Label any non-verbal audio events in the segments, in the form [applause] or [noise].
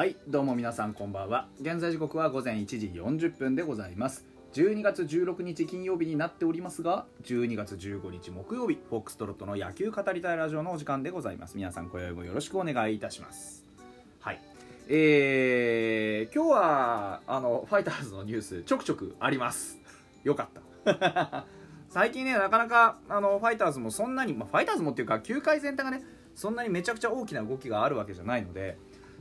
はいどうも皆さんこんばんは。現在時刻は午前1時40分でございます。12月16日金曜日になっておりますが12月15日木曜日フォックストロットの野球語りたいラジオのお時間でございます。皆さん今宵もよろしくお願いいたします。はい。えー、今日はあのファイターズのニュースちょくちょくあります。よかった。[laughs] 最近ねなかなかあのファイターズもそんなに、まあ、ファイターズもっていうか球界全体がねそんなにめちゃくちゃ大きな動きがあるわけじゃないので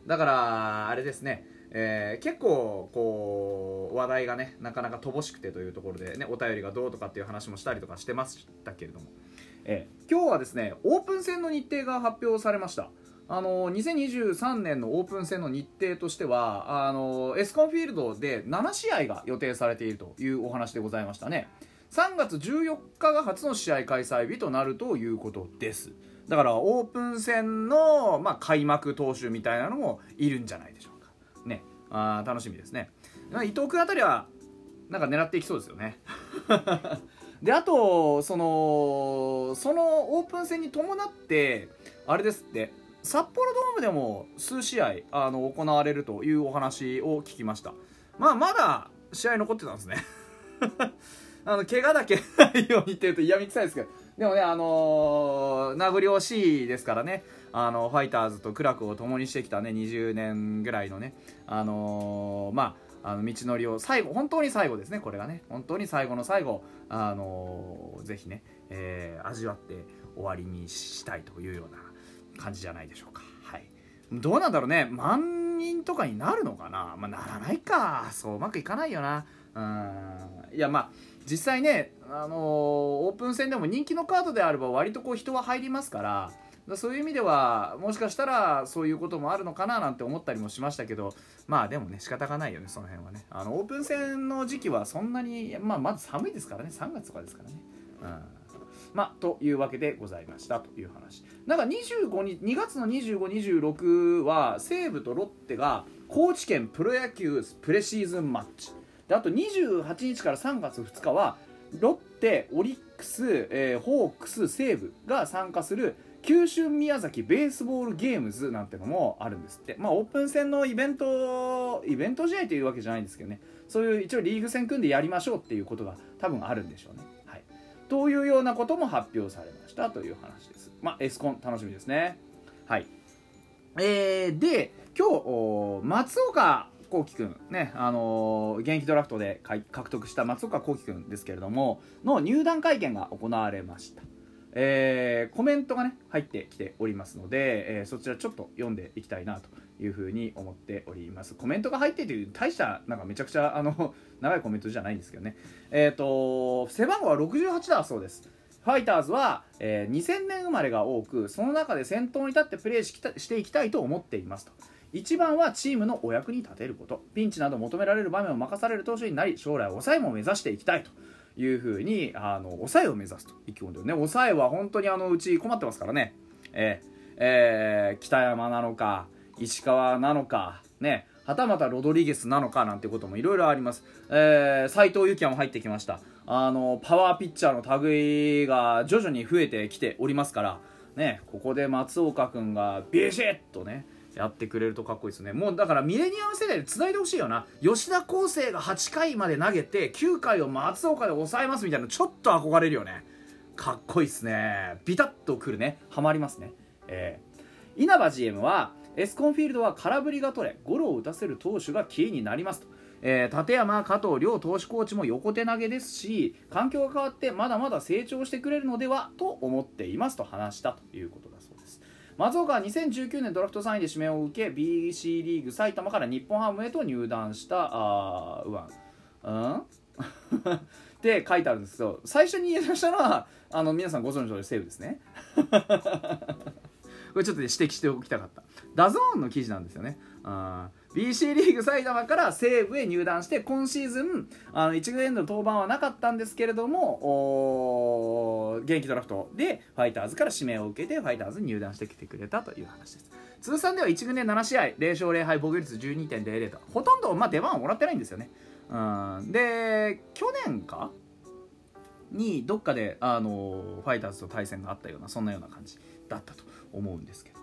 だからあれですね。えー、結構こう話題がねなかなか乏しくてというところでねお便りがどうとかっていう話もしたりとかしてましたけれども、えー、今日はですねオープン戦の日程が発表されました。あの2023年のオープン戦の日程としてはあのエスコンフィールドで7試合が予定されているというお話でございましたね。3月14日が初の試合開催日となるということですだからオープン戦の、まあ、開幕投手みたいなのもいるんじゃないでしょうか。ね。あ楽しみですね。伊藤君あたりはなんか狙っていきそうですよね。[laughs] であとそのそのオープン戦に伴ってあれですって札幌ドームでも数試合あの行われるというお話を聞きました。まあまだ試合残ってたんですね。[laughs] あの怪我だけないようにっていうと嫌みくさいですけど。でもねあのー、名残惜しいですからね。あのファイターズと苦楽を共にしてきたね20年ぐらいのね。あのー、まああの道のりを最後本当に最後ですねこれがね。本当に最後の最後あのー、ぜひね、えー、味わって終わりにしたいというような感じじゃないでしょうか。はい、どうなんだろうね。万人とかになるのかな、まあ、ならないか。そううまくいかないよな。うん。いやまあ実際ね、あのー、オープン戦でも人気のカードであれば割とこう人は入りますからそういう意味ではもしかしたらそういうこともあるのかななんて思ったりもしましたけどまあでもね仕方がないよねその辺はねあのオープン戦の時期はそんなに、まあ、まず寒いですからね3月とかですからね。うんまあ、というわけでございましたという話。なんか25日、2月の25、26は西武とロッテが高知県プロ野球プレシーズンマッチ。であと28日から3月2日はロッテ、オリックス、えー、ホークス、西武が参加する九州宮崎ベースボールゲームズなんてのもあるんですって。まあオープン戦のイベント、イベント試合というわけじゃないんですけどね。そういう一応リーグ戦組んでやりましょうっていうことが多分あるんでしょうね。はいというようなことも発表されましたという話です。まあ、エスコン楽しみですね。はい。えー、で、今日、松岡幸輝くん、ね、あのー、現役ドラフトで獲得した松岡幸輝くんですけれども、の入団会見が行われました。えー、コメントがね、入ってきておりますので、えー、そちらちょっと読んでいきたいなというふうに思っております。コメントが入ってという大したなんかめちゃくちゃあの [laughs] 長いコメントじゃないんですけどね。えっ、ー、と背番号は68だそうです。ファイターズは、えー、2000年生まれが多くその中で先頭に立ってプレーししていきたいと思っていますと。一番はチームのお役に立てること。ピンチなど求められる場面を任される投手になり将来抑えも目指していきたいと。いうふうにあの抑えを目指すと。意気込んでるね。抑えは本当にあのうち困ってますからね。えー、えー、北山なのか石川なのか、ね、はたまたロドリゲスなのかなんてこともいろいろあります。えー、斉藤幸也も入ってきました。あの、パワーピッチャーの類が徐々に増えてきておりますから、ね、ここで松岡君がビシッとね、やってくれるとかっこいいですね。もうだからミレニアム世代で繋いでほしいよな。吉田康生が8回まで投げて、9回を松岡で抑えますみたいな、ちょっと憧れるよね。かっこいいっすね。ビタッとくるね。ハマりますね。えー、稲葉 GM は、エスコンフィールドは空振りが取れゴロを打たせる投手がキーになりますと、えー、立山、加藤両投手コーチも横手投げですし環境が変わってまだまだ成長してくれるのではと思っていますと話したということだそうです松岡は2019年ドラフト3位で指名を受け BC リーグ埼玉から日本ハムへと入団したあうわうん？[laughs] って書いてあるんですけど最初に言い出したのはあの皆さんご存知の通り西武ですね。[laughs] これちょっと、ね、指摘しておきたかった。 DAZN の記事なんですよね。あ BC リーグ埼玉から西武へ入団して今シーズンあの1軍エンドの登板はなかったんですけれども現役ドラフトでファイターズから指名を受けてファイターズに入団してきてくれたという話です。通算では1軍で7試合0勝0敗防御率12.00とほとんど、まあ、出番をもらってないんですよね。うん。で去年かにどっかであのファイターズと対戦があったようなそんなような感じだったと思うんですけど。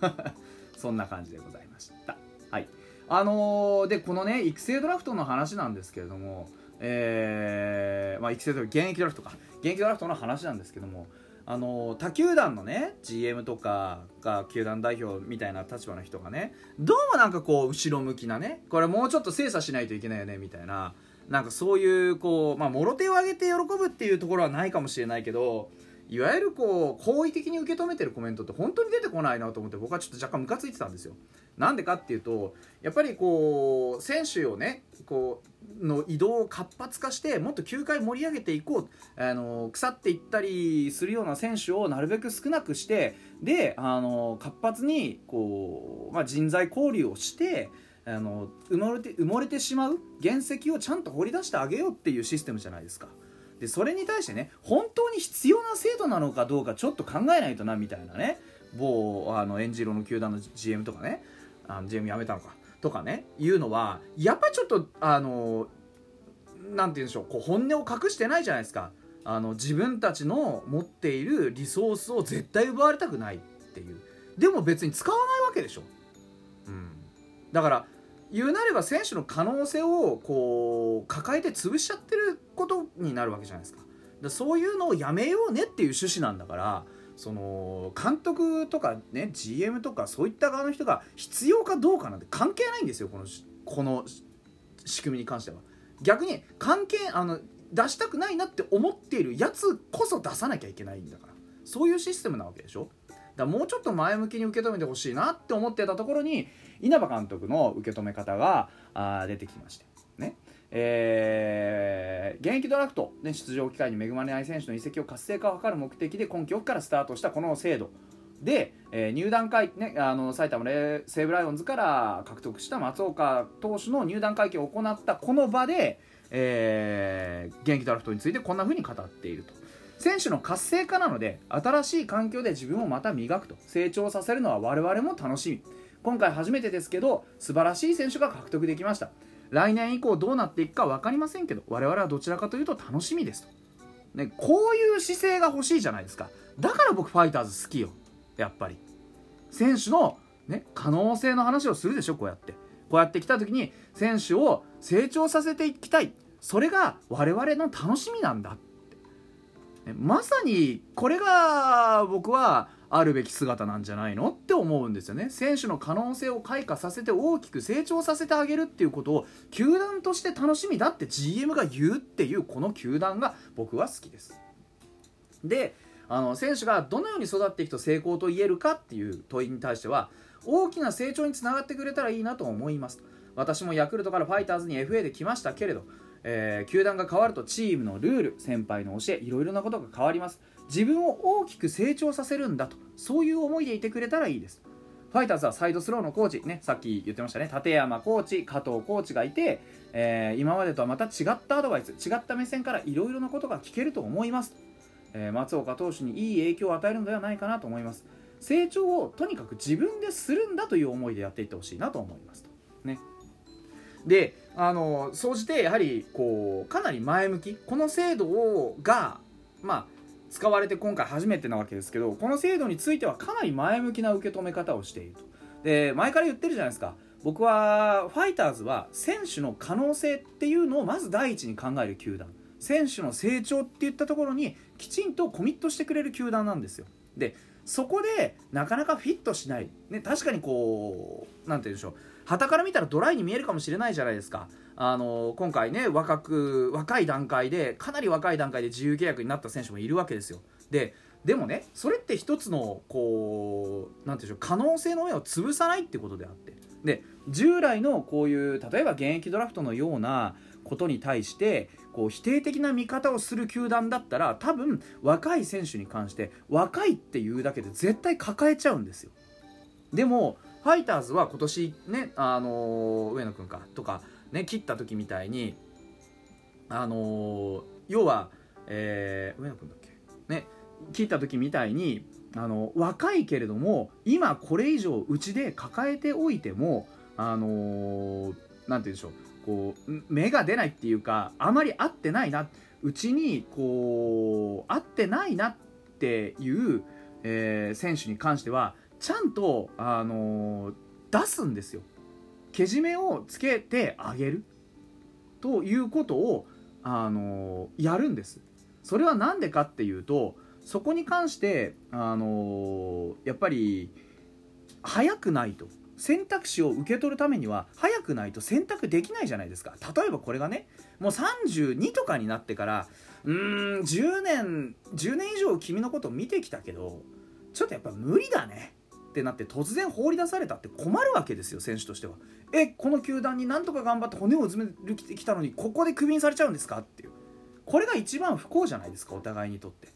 [laughs] そんな感じでございました。はい。あのーでこのね育成ドラフトの話なんですけれどもえーまあ、育成ドラフト現役ドラフトか。現役ドラフトの話なんですけどもあの他球団のね GM とかが球団代表みたいな立場の人がねどうもなんかこう後ろ向きなねこれもうちょっと精査しないといけないよねみたいななんかそういうこうまあもろ手を挙げて喜ぶっていうところはないかもしれないけどいわゆるこう好意的に受け止めてるコメントって本当に出てこないなと思って僕はちょっと若干ムカついてたんですよなんでかっていうとやっぱりこう選手をねこうの移動を活発化してもっと球界盛り上げていこうあの腐っていったりするような選手をなるべく少なくしてであの活発にこう、まあ、人材交流をしてあの埋もれて埋もれてしまう原石をちゃんと掘り出してあげようっていうシステムじゃないですか。でそれに対してね本当に必要な制度なのかどうかちょっと考えないとなみたいなね。某あのエンジロの球団の GM とかね。あの GM 辞めたのか。とかね。いうのはやっぱちょっとあのなんて言うんでしょう。こう本音を隠してないじゃないですか。あの自分たちの持っているリソースを絶対奪われたくないっていう。でも別に使わないわけでしょ、うん、だから言うなれば選手の可能性をこう抱えて潰しちゃってることになるわけじゃないですか。だそういうのをやめようねっていう趣旨なんだからその監督とかね GM とかそういった側の人が必要かどうかなんて関係ないんですよこのこの仕組みに関しては。逆に関係あの出したくないなって思っているやつこそ出さなきゃいけないんだから。そういうシステムなわけでしょ。だもうちょっと前向きに受け止めてほしいなって思ってたところに稲葉監督の受け止め方があ出てきましてねえー、現役ドラフト、ね、出場機会に恵まれない選手の移籍を活性化を図る目的で今季オフからスタートしたこの制度で、えー、入団会、ね、あの埼玉西武ライオンズから獲得した松岡投手の入団会見を行ったこの場で、えー、現役ドラフトについてこんな風に語っていると。選手の活性化なので新しい環境で自分をまた磨くと成長させるのは我々も楽しみ。今回初めてですけど素晴らしい選手が獲得できました。来年以降どうなっていくか分かりませんけど我々はどちらかというと楽しみですと、ね、こういう姿勢が欲しいじゃないですか。だから僕ファイターズ好きよ。やっぱり。選手の、ね、可能性の話をするでしょこうやって。こうやって来た時に選手を成長させていきたい。それが我々の楽しみなんだ。ってまさにこれが僕はあるべき姿なんじゃないのって思うんですよね。選手の可能性を開花させて大きく成長させてあげるっていうことを球団として楽しみだって GM が言うっていうこの球団が僕は好きです。であの選手がどのように育っていくと成功と言えるかっていう問いに対しては大きな成長につながってくれたらいいなと思います。私もヤクルトからファイターズに FA で来ましたけれど、えー、球団が変わるとチームのルール先輩の教えいろいろなことが変わります。自分を大きく成長させるんだとそういう思いでいてくれたらいいです。ファイターズはサイドスローのコーチ、ね、さっき言ってましたね。立山コーチ加藤コーチがいて、えー、今までとはまた違ったアドバイス違った目線からいろいろなことが聞けると思います、えー、松岡投手にいい影響を与えるのではないかなと思います。成長をとにかく自分でするんだという思いでやっていってほしいなと思いますと。ね。であの総じてやはりこうかなり前向きこの制度をがまあ使われて今回初めてなわけですけどこの制度についてはかなり前向きな受け止め方をしていると。で前から言ってるじゃないですか。僕はファイターズは選手の可能性っていうのをまず第一に考える球団。選手の成長っていったところにきちんとコミットしてくれる球団なんですよ。でそこでなかなかフィットしない、ね、確かにこう何て言うんでしょう。旗から見たらドライに見えるかもしれないじゃないですか。あの今回ね若く若い段階でかなり若い段階で自由契約になった選手もいるわけですよ。ででもねそれって一つのこう何て言うんでしょう可能性の上を潰さないってことであって。で従来のこういう例えば現役ドラフトのようなことに対してこう否定的な見方をする球団だったら多分若い選手に関して若いっていうだけで絶対抱えちゃうんですよ。でもファイターズは今年ねあの上野君かとかね、切った時みたいに、あのー、要は、えー、上野君だっけ？ね、切った時みたいに、あの若いけれども今これ以上うちで抱えておいてもあのー、なんて言うんでしょうこう芽が出ないっていうかあまり合ってないなうちにこう合ってないなっていう、えー、選手に関してはちゃんと、あのー、出すんですよ。けじめをつけてあげるということを、あのやるんです。それは何でかっていうとそこに関して、あのやっぱり早くないと。選択肢を受け取るためには早くないと選択できないじゃないですか。例えばこれがねもう32とかになってからうーん10年10年以上君のことを見てきたけどちょっとやっぱ無理だね。ってなって突然放り出されたって困るわけですよ選手としては。えこの球団になんとか頑張って骨をうずめるきたのにここでクビにされちゃうんですか？っていう。これが一番不幸じゃないですかお互いにとって。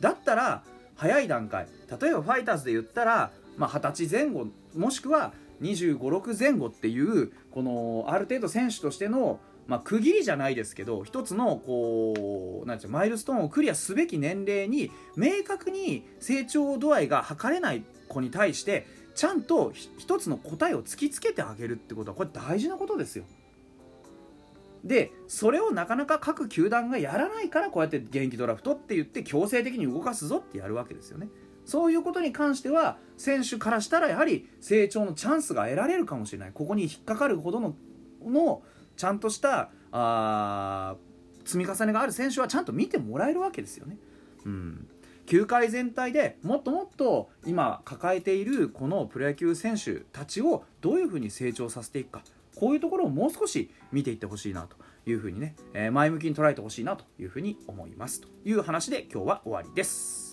だったら早い段階。例えばファイターズで言ったらまあ、20歳前後もしくは2 5 6前後っていうこのある程度選手としての、まあ、区切りじゃないですけど一つのこうなんていうマイルストーンをクリアすべき年齢に明確に成長度合いが測れない子に対してちゃんと一つの答えを突きつけてあげるってことはこれ大事なことですよ。でそれをなかなか各球団がやらないからこうやって現役ドラフトって言って強制的に動かすぞってやるわけですよね。そういうことに関しては選手からしたらやはり成長のチャンスが得られるかもしれないここに引っかかるほどののちゃんとしたあ積み重ねがある選手はちゃんと見てもらえるわけですよね。うん球界全体でもっともっと今抱えているこのプロ野球選手たちをどういうふうに成長させていくかこういうところをもう少し見ていってほしいなというふうにね、え前向きに捉えてほしいなというふうに思いますという話で今日は終わりです。